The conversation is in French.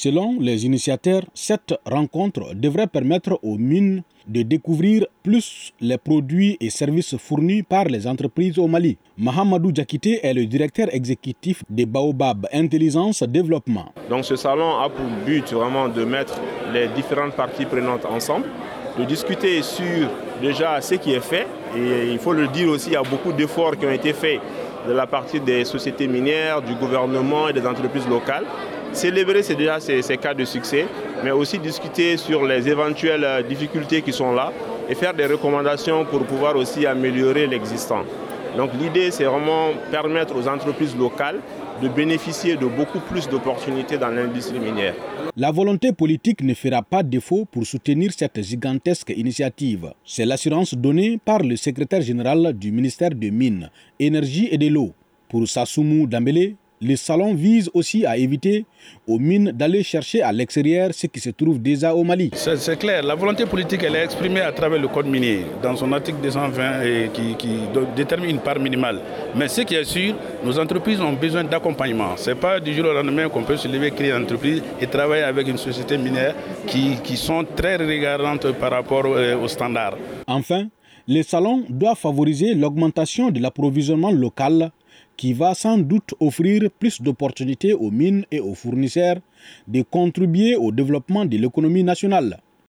Selon les initiateurs, cette rencontre devrait permettre aux mines de découvrir plus les produits et services fournis par les entreprises au Mali. Mahamadou Djakite est le directeur exécutif de Baobab Intelligence Développement. Donc ce salon a pour but vraiment de mettre les différentes parties prenantes ensemble, de discuter sur déjà ce qui est fait. Et il faut le dire aussi, il y a beaucoup d'efforts qui ont été faits de la partie des sociétés minières, du gouvernement et des entreprises locales célébrer ces, cas de succès, mais aussi discuter sur les éventuelles euh, difficultés qui sont là et faire des recommandations pour pouvoir aussi améliorer l'existant. Donc l'idée, c'est vraiment permettre aux entreprises locales de bénéficier de beaucoup plus d'opportunités dans l'industrie minière. La volonté politique ne fera pas défaut pour soutenir cette gigantesque initiative. C'est l'assurance donnée par le secrétaire général du ministère des Mines, Énergie et de l'eau. Pour Sassoumou Dambélé, le salon vise aussi à éviter aux mines d'aller chercher à l'extérieur ce qui se trouve déjà au Mali. C'est clair, la volonté politique elle est exprimée à travers le code minier dans son article 220 et qui, qui détermine une part minimale. Mais ce qui est sûr, nos entreprises ont besoin d'accompagnement. Ce n'est pas du jour au lendemain qu'on peut se lever, créer une entreprise et travailler avec une société minière qui, qui sont très regardantes par rapport euh, aux standards. Enfin, le salon doit favoriser l'augmentation de l'approvisionnement local qui va sans doute offrir plus d'opportunités aux mines et aux fournisseurs de contribuer au développement de l'économie nationale.